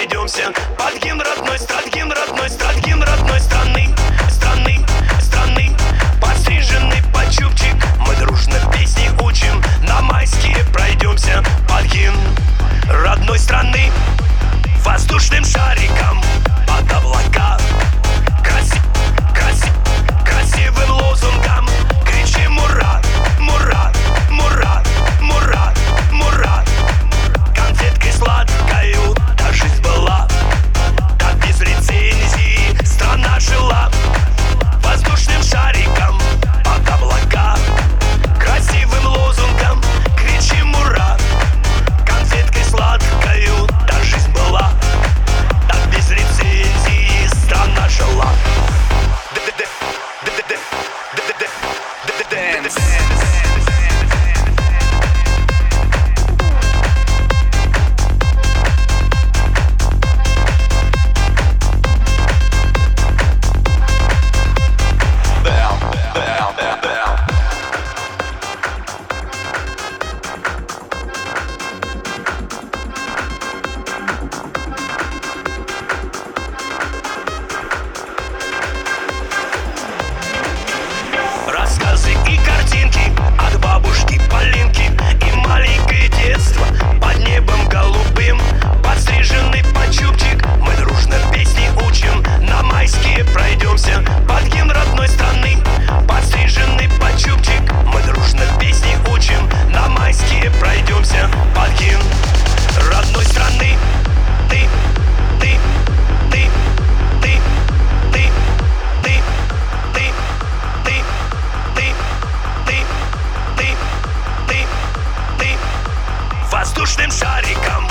сойдемся Под гимн родной, страт гимн родной, страт гимн родной страны. воздушным шариком